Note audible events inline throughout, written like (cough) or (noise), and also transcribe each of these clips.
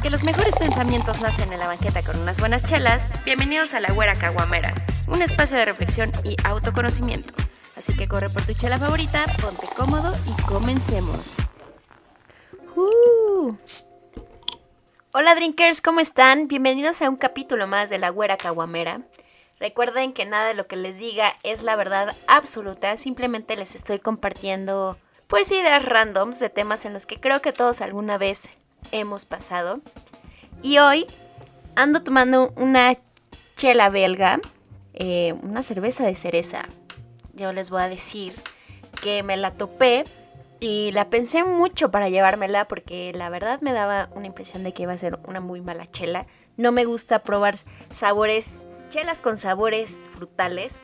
Porque los mejores pensamientos nacen en la banqueta con unas buenas chelas, bienvenidos a la Güera Caguamera, un espacio de reflexión y autoconocimiento. Así que corre por tu chela favorita, ponte cómodo y comencemos. Uh. Hola drinkers, ¿cómo están? Bienvenidos a un capítulo más de la Güera Caguamera. Recuerden que nada de lo que les diga es la verdad absoluta, simplemente les estoy compartiendo pues ideas randoms de temas en los que creo que todos alguna vez hemos pasado. Y hoy ando tomando una chela belga, eh, una cerveza de cereza. Yo les voy a decir que me la topé y la pensé mucho para llevármela porque la verdad me daba una impresión de que iba a ser una muy mala chela. No me gusta probar sabores chelas con sabores frutales,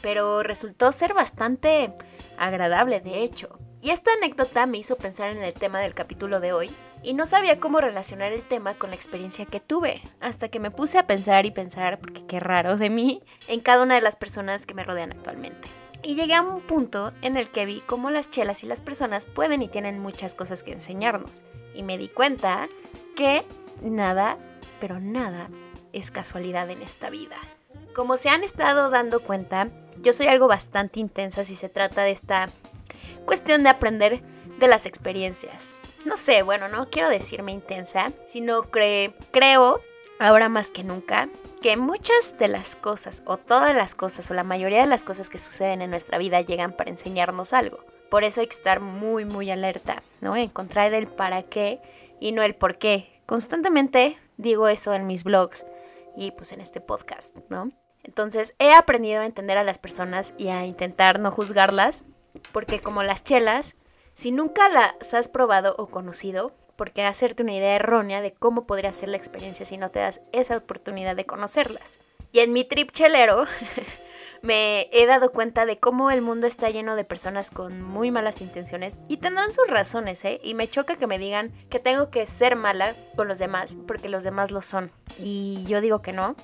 pero resultó ser bastante agradable de hecho. Y esta anécdota me hizo pensar en el tema del capítulo de hoy, y no sabía cómo relacionar el tema con la experiencia que tuve, hasta que me puse a pensar y pensar, porque qué raro de mí, en cada una de las personas que me rodean actualmente. Y llegué a un punto en el que vi cómo las chelas y las personas pueden y tienen muchas cosas que enseñarnos. Y me di cuenta que nada, pero nada es casualidad en esta vida. Como se han estado dando cuenta, yo soy algo bastante intensa si se trata de esta cuestión de aprender de las experiencias. No sé, bueno, no quiero decirme intensa, sino que creo, ahora más que nunca, que muchas de las cosas, o todas las cosas, o la mayoría de las cosas que suceden en nuestra vida llegan para enseñarnos algo. Por eso hay que estar muy, muy alerta, ¿no? Encontrar el para qué y no el por qué. Constantemente digo eso en mis blogs y pues en este podcast, ¿no? Entonces he aprendido a entender a las personas y a intentar no juzgarlas, porque como las chelas, si nunca las has probado o conocido, porque hacerte una idea errónea de cómo podría ser la experiencia si no te das esa oportunidad de conocerlas. Y en mi trip chelero (laughs) me he dado cuenta de cómo el mundo está lleno de personas con muy malas intenciones y tendrán sus razones, ¿eh? Y me choca que me digan que tengo que ser mala con los demás porque los demás lo son. Y yo digo que no.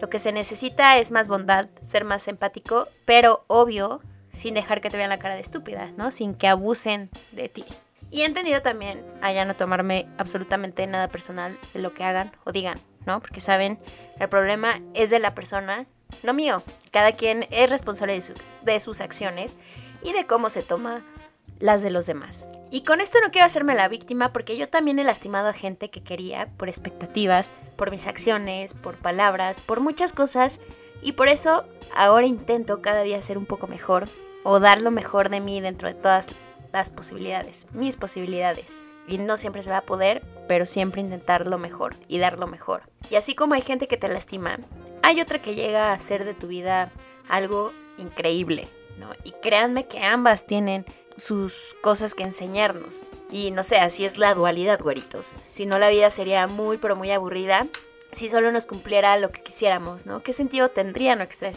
Lo que se necesita es más bondad, ser más empático, pero obvio, sin dejar que te vean la cara de estúpida, ¿no? Sin que abusen de ti. Y he entendido también a ya no tomarme absolutamente nada personal de lo que hagan o digan, ¿no? Porque saben, el problema es de la persona, no mío. Cada quien es responsable de, de sus acciones y de cómo se toma las de los demás. Y con esto no quiero hacerme la víctima porque yo también he lastimado a gente que quería por expectativas, por mis acciones, por palabras, por muchas cosas y por eso ahora intento cada día ser un poco mejor o dar lo mejor de mí dentro de todas las posibilidades, mis posibilidades. Y no siempre se va a poder, pero siempre intentar lo mejor y dar lo mejor. Y así como hay gente que te lastima, hay otra que llega a hacer de tu vida algo increíble, ¿no? Y créanme que ambas tienen sus cosas que enseñarnos. Y no sé, así es la dualidad, güeritos. Si no, la vida sería muy, pero muy aburrida si solo nos cumpliera lo que quisiéramos, ¿no? ¿Qué sentido tendría nuestra,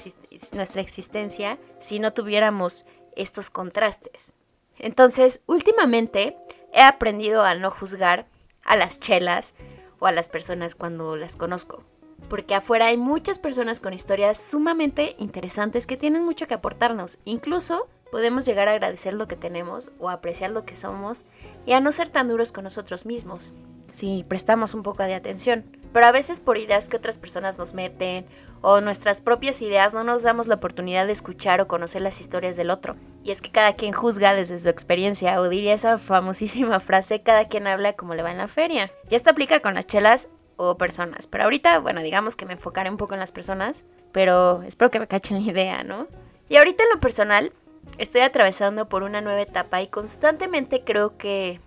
nuestra existencia si no tuviéramos estos contrastes? Entonces, últimamente he aprendido a no juzgar a las chelas o a las personas cuando las conozco. Porque afuera hay muchas personas con historias sumamente interesantes que tienen mucho que aportarnos. Incluso podemos llegar a agradecer lo que tenemos o apreciar lo que somos y a no ser tan duros con nosotros mismos, si prestamos un poco de atención. Pero a veces por ideas que otras personas nos meten o nuestras propias ideas no nos damos la oportunidad de escuchar o conocer las historias del otro. Y es que cada quien juzga desde su experiencia o diría esa famosísima (laughs) frase, cada quien habla como le va en la feria. Y esto aplica con las chelas o personas. Pero ahorita, bueno, digamos que me enfocaré un poco en las personas, pero espero que me cachen la idea, ¿no? Y ahorita en lo personal, Estoy atravesando por una nueva etapa y constantemente creo que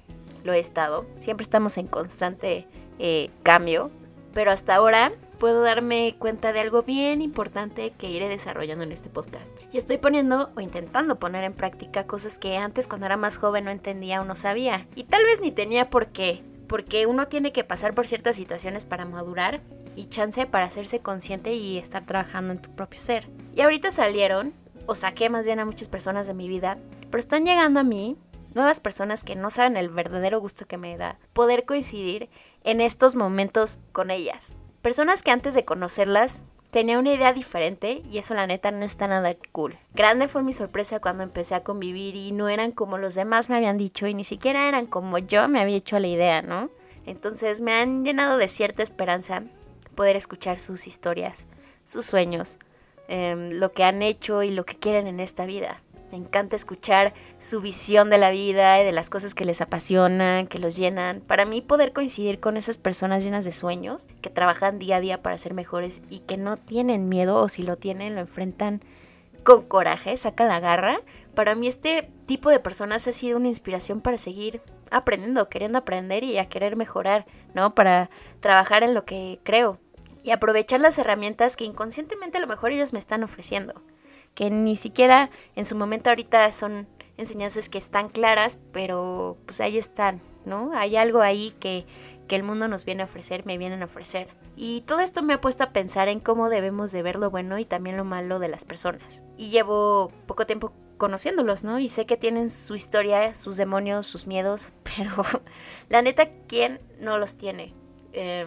lo he estado. Siempre estamos en constante eh, cambio, pero hasta ahora puedo darme cuenta de algo bien importante que iré desarrollando en este podcast. Y estoy poniendo o intentando poner en práctica cosas que antes cuando era más joven no entendía o no sabía. Y tal vez ni tenía por qué, porque uno tiene que pasar por ciertas situaciones para madurar y chance para hacerse consciente y estar trabajando en tu propio ser. Y ahorita salieron o saqué más bien a muchas personas de mi vida, pero están llegando a mí nuevas personas que no saben el verdadero gusto que me da poder coincidir en estos momentos con ellas. Personas que antes de conocerlas tenía una idea diferente y eso la neta no está nada cool. Grande fue mi sorpresa cuando empecé a convivir y no eran como los demás me habían dicho y ni siquiera eran como yo me había hecho la idea, ¿no? Entonces me han llenado de cierta esperanza poder escuchar sus historias, sus sueños, em, lo que han hecho y lo que quieren en esta vida. Me encanta escuchar su visión de la vida y de las cosas que les apasionan, que los llenan. Para mí poder coincidir con esas personas llenas de sueños, que trabajan día a día para ser mejores y que no tienen miedo o si lo tienen lo enfrentan con coraje, sacan la garra. Para mí este tipo de personas ha sido una inspiración para seguir aprendiendo, queriendo aprender y a querer mejorar, ¿no? Para trabajar en lo que creo y aprovechar las herramientas que inconscientemente a lo mejor ellos me están ofreciendo que ni siquiera en su momento ahorita son enseñanzas que están claras, pero pues ahí están, ¿no? Hay algo ahí que, que el mundo nos viene a ofrecer, me vienen a ofrecer. Y todo esto me ha puesto a pensar en cómo debemos de ver lo bueno y también lo malo de las personas. Y llevo poco tiempo conociéndolos, ¿no? Y sé que tienen su historia, sus demonios, sus miedos, (laughs) pero la neta, ¿quién no los tiene? Eh,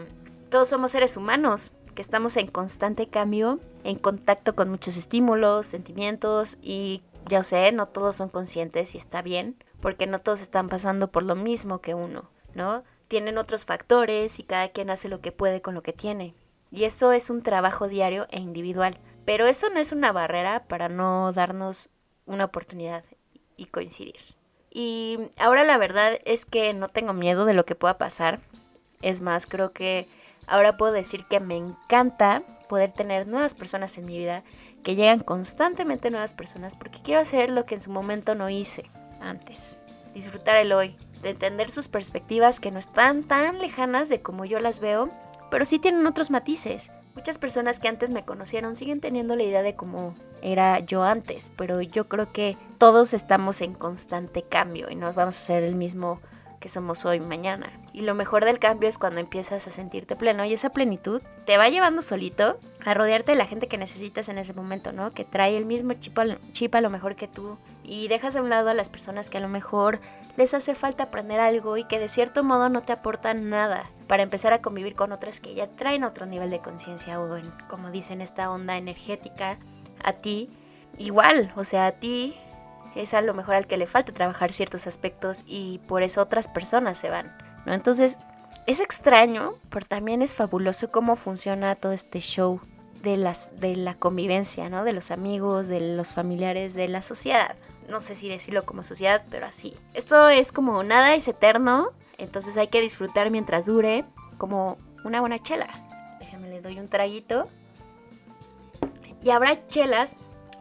todos somos seres humanos, que estamos en constante cambio, en contacto con muchos estímulos, sentimientos y ya sé, no todos son conscientes y está bien, porque no todos están pasando por lo mismo que uno, ¿no? Tienen otros factores y cada quien hace lo que puede con lo que tiene. Y eso es un trabajo diario e individual. Pero eso no es una barrera para no darnos una oportunidad y coincidir. Y ahora la verdad es que no tengo miedo de lo que pueda pasar. Es más, creo que Ahora puedo decir que me encanta poder tener nuevas personas en mi vida, que llegan constantemente nuevas personas, porque quiero hacer lo que en su momento no hice antes. Disfrutar el hoy, de entender sus perspectivas que no están tan lejanas de como yo las veo, pero sí tienen otros matices. Muchas personas que antes me conocieron siguen teniendo la idea de cómo era yo antes, pero yo creo que todos estamos en constante cambio y no vamos a ser el mismo que somos hoy, mañana. Y lo mejor del cambio es cuando empiezas a sentirte pleno y esa plenitud te va llevando solito a rodearte de la gente que necesitas en ese momento, ¿no? Que trae el mismo chip a, lo mejor que tú y dejas a un lado a las personas que a lo mejor les hace falta aprender algo y que de cierto modo no te aportan nada para empezar a convivir con otras que ya traen otro nivel de conciencia o como dicen esta onda energética a ti igual, o sea, a ti es a lo mejor al que le falta trabajar ciertos aspectos y por eso otras personas se van, ¿no? Entonces, es extraño, pero también es fabuloso cómo funciona todo este show de, las, de la convivencia, ¿no? De los amigos, de los familiares, de la sociedad. No sé si decirlo como sociedad, pero así. Esto es como nada es eterno, entonces hay que disfrutar mientras dure, como una buena chela. Déjenme le doy un traguito. Y habrá chelas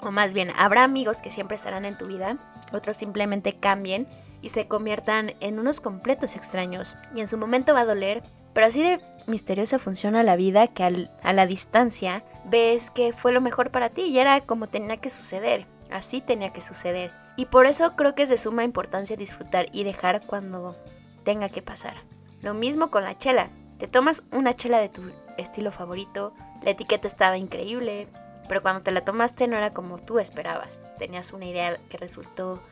o más bien habrá amigos que siempre estarán en tu vida, otros simplemente cambien y se conviertan en unos completos extraños. Y en su momento va a doler, pero así de misteriosa funciona la vida que a la distancia ves que fue lo mejor para ti y era como tenía que suceder, así tenía que suceder. Y por eso creo que es de suma importancia disfrutar y dejar cuando tenga que pasar. Lo mismo con la chela. Te tomas una chela de tu estilo favorito, la etiqueta estaba increíble, pero cuando te la tomaste no era como tú esperabas. Tenías una idea que resultó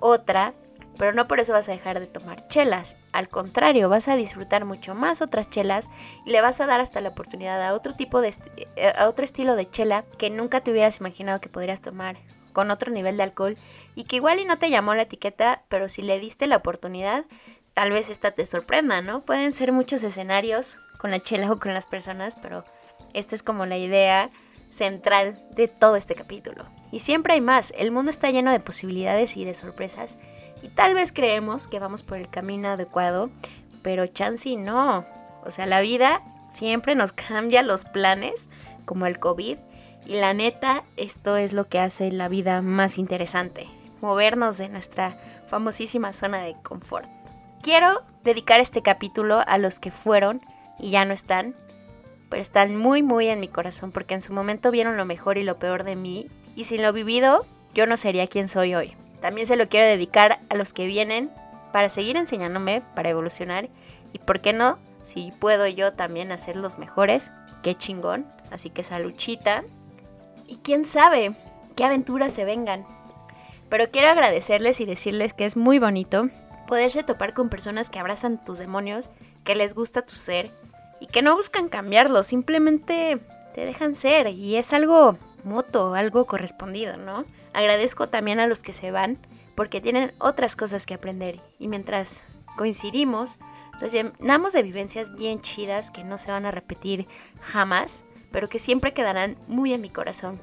otra, pero no por eso vas a dejar de tomar chelas. Al contrario, vas a disfrutar mucho más otras chelas y le vas a dar hasta la oportunidad a otro tipo de eh, a otro estilo de chela que nunca te hubieras imaginado que podrías tomar con otro nivel de alcohol y que igual y no te llamó la etiqueta, pero si le diste la oportunidad, tal vez esta te sorprenda, ¿no? Pueden ser muchos escenarios con la chela o con las personas, pero esta es como la idea central de todo este capítulo. Y siempre hay más, el mundo está lleno de posibilidades y de sorpresas, y tal vez creemos que vamos por el camino adecuado, pero chansey no. O sea, la vida siempre nos (laughs) cambia los planes, como el COVID, y la neta, esto es lo que hace la vida más interesante, movernos de nuestra famosísima zona de confort. Quiero dedicar este capítulo a los que fueron y ya no están, pero están muy muy en mi corazón porque en su momento vieron lo mejor y lo peor de mí y sin lo vivido yo no sería quien soy hoy. También se lo quiero dedicar a los que vienen para seguir enseñándome, para evolucionar y por qué no, si puedo yo también hacer los mejores, qué chingón, así que saluchita y quién sabe qué aventuras se vengan. Pero quiero agradecerles y decirles que es muy bonito poderse topar con personas que abrazan tus demonios, que les gusta tu ser y que no buscan cambiarlo, simplemente te dejan ser y es algo mutuo, algo correspondido, ¿no? Agradezco también a los que se van porque tienen otras cosas que aprender y mientras coincidimos Nos llenamos de vivencias bien chidas que no se van a repetir jamás, pero que siempre quedarán muy en mi corazón.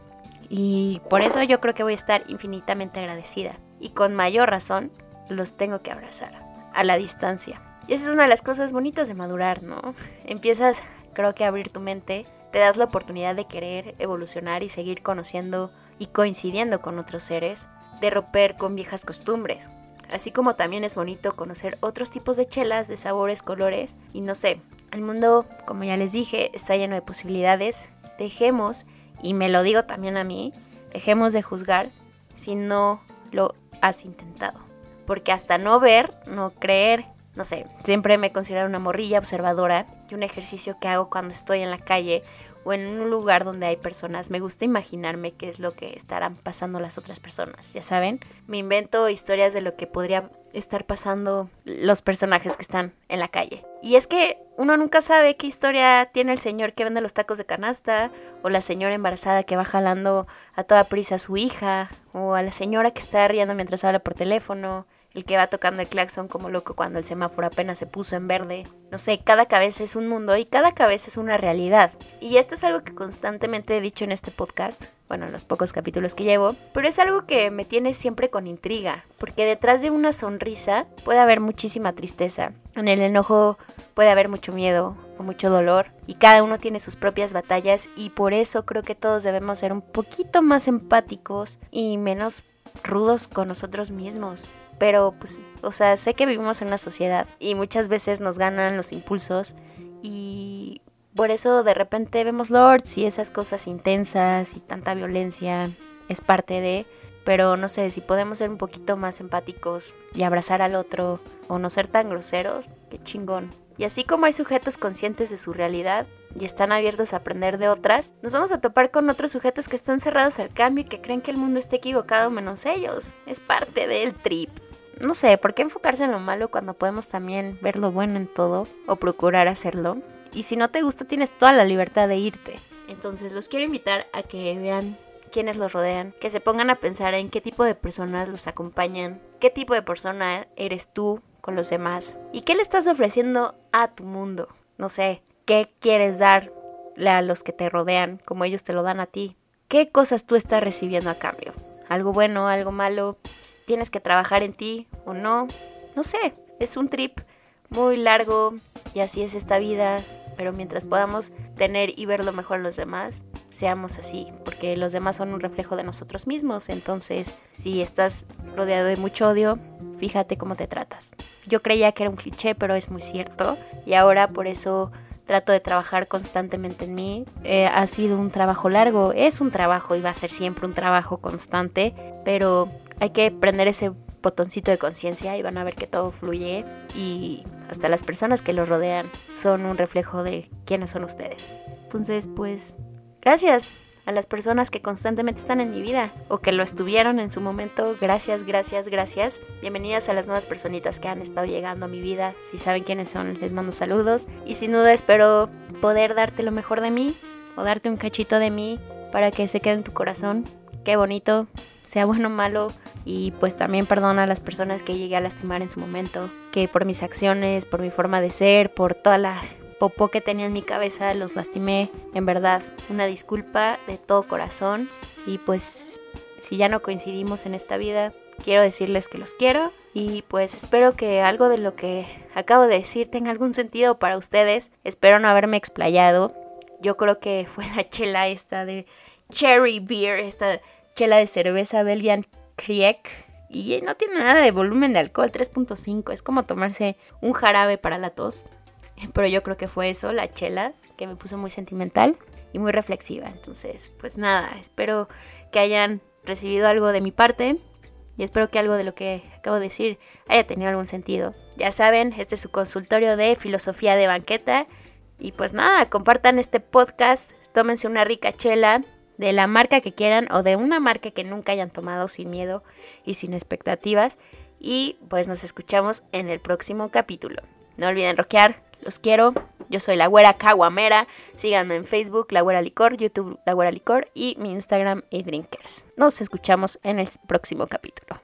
Y por eso yo creo que voy a estar infinitamente agradecida. Y con mayor razón, los tengo que abrazar, a la distancia. Y esa es una de las cosas bonitas de madurar, ¿no? Empiezas, creo que, a abrir tu mente, te das la oportunidad de querer evolucionar y seguir conociendo y coincidiendo con otros seres, de romper con viejas costumbres. Así como también es bonito conocer otros tipos de chelas, de sabores, colores y no sé. El mundo, como ya les dije, está lleno de posibilidades. Dejemos, y me lo digo también a mí, dejemos de juzgar si no lo has intentado. Porque hasta no ver, no creer, no sé, siempre me considero una morrilla observadora y un ejercicio que hago cuando estoy en la calle o en un lugar donde hay personas, me gusta imaginarme qué es lo que estarán pasando las otras personas, ya saben. Me invento historias de lo que podría estar pasando los personajes que están en la calle. Y es que uno nunca sabe qué historia tiene el señor que vende los tacos de canasta, o la señora embarazada que va jalando a toda prisa a su hija, o a la señora que está riendo mientras habla por teléfono, el que va tocando el claxon como loco cuando el semáforo apenas se puso en verde. No sé, cada cabeza es un mundo y cada cabeza es una realidad. Y esto es algo que constantemente he dicho en este podcast, bueno, en los pocos capítulos que llevo, pero es algo que me tiene siempre con intriga, porque detrás de una sonrisa puede haber muchísima tristeza. En el enojo puede haber mucho miedo o mucho dolor y cada uno tiene sus propias batallas y por eso creo que todos debemos ser un poquito más empáticos y menos rudos con nosotros mismos pero pues, o sea, sé que vivimos en una sociedad y muchas veces nos ganan los impulsos y por eso de repente vemos lords y esas cosas intensas y tanta violencia es parte de, pero no sé, si podemos ser un poquito más empáticos y abrazar al otro o no ser tan groseros, qué chingón. Y así como hay sujetos conscientes de su realidad y están abiertos a aprender de otras, nos vamos a topar con otros sujetos que están cerrados al cambio y que creen que el mundo está equivocado menos ellos. Es parte del trip no sé, ¿por qué enfocarse en lo malo cuando podemos también ver lo bueno en todo o procurar hacerlo? Y si no te gusta, tienes toda la libertad de irte. Entonces los quiero invitar a que vean quiénes los rodean, que se pongan a pensar en qué tipo de personas los acompañan, qué tipo de persona eres tú con los demás y qué le estás ofreciendo a tu mundo. No sé, qué quieres darle a los que te rodean como ellos te lo dan a ti. ¿Qué cosas tú estás recibiendo a cambio? ¿Algo bueno, algo malo? tienes que trabajar en ti o no. No sé, es un trip muy largo y así es esta vida, pero mientras podamos tener y ver lo mejor en los demás, seamos así, porque los demás son un reflejo de nosotros mismos, entonces si estás rodeado de mucho odio, fíjate cómo te tratas. Yo creía que era un cliché, pero es muy cierto y ahora por eso trato de trabajar constantemente en mí. Eh, ha sido un trabajo largo, es un trabajo y va a ser siempre un trabajo constante, pero hay que prender ese botoncito de conciencia y van a ver que todo fluye y hasta las personas que los rodean son un reflejo de quiénes son ustedes. Entonces, pues, gracias a las personas que constantemente están en mi vida o que lo estuvieron en su momento. Gracias, gracias, gracias. Bienvenidas a las nuevas personitas que han estado llegando a mi vida. Si saben quiénes son, les mando saludos y sin duda espero poder darte lo mejor de mí o darte un cachito de mí para que se quede en tu corazón. Qué bonito, sea bueno o malo, y pues también perdona a las personas que llegué a lastimar en su momento, que por mis acciones, por mi forma de ser, por toda la popó que tenía en mi cabeza, los lastimé. En verdad, una disculpa de todo corazón y pues si ya no coincidimos en esta vida, quiero decirles que los quiero y pues espero que algo de lo que acabo de decir tenga algún sentido para ustedes. Espero no haberme explayado. Yo creo que fue la chela esta de Cherry Beer, esta chela de cerveza Belgian Kriek y no tiene nada de volumen de alcohol, 3.5. Es como tomarse un jarabe para la tos. (laughs) Pero yo creo que fue eso, la chela, que me puso muy sentimental y muy reflexiva. Entonces, pues nada, espero que hayan recibido algo de mi parte y espero que algo de lo que acabo de decir haya tenido algún sentido. Ya saben, este es su consultorio de filosofía de banqueta. Y pues nada, compartan este podcast, tómense una rica chela de la marca que quieran o de una marca que nunca hayan tomado sin miedo y sin expectativas. Y pues nos escuchamos en el próximo capítulo. No olviden rockear, los quiero. Yo soy la güera caguamera. Síganme en Facebook, la güera licor, YouTube, la güera licor y mi Instagram, drinkers. Nos escuchamos en el próximo capítulo.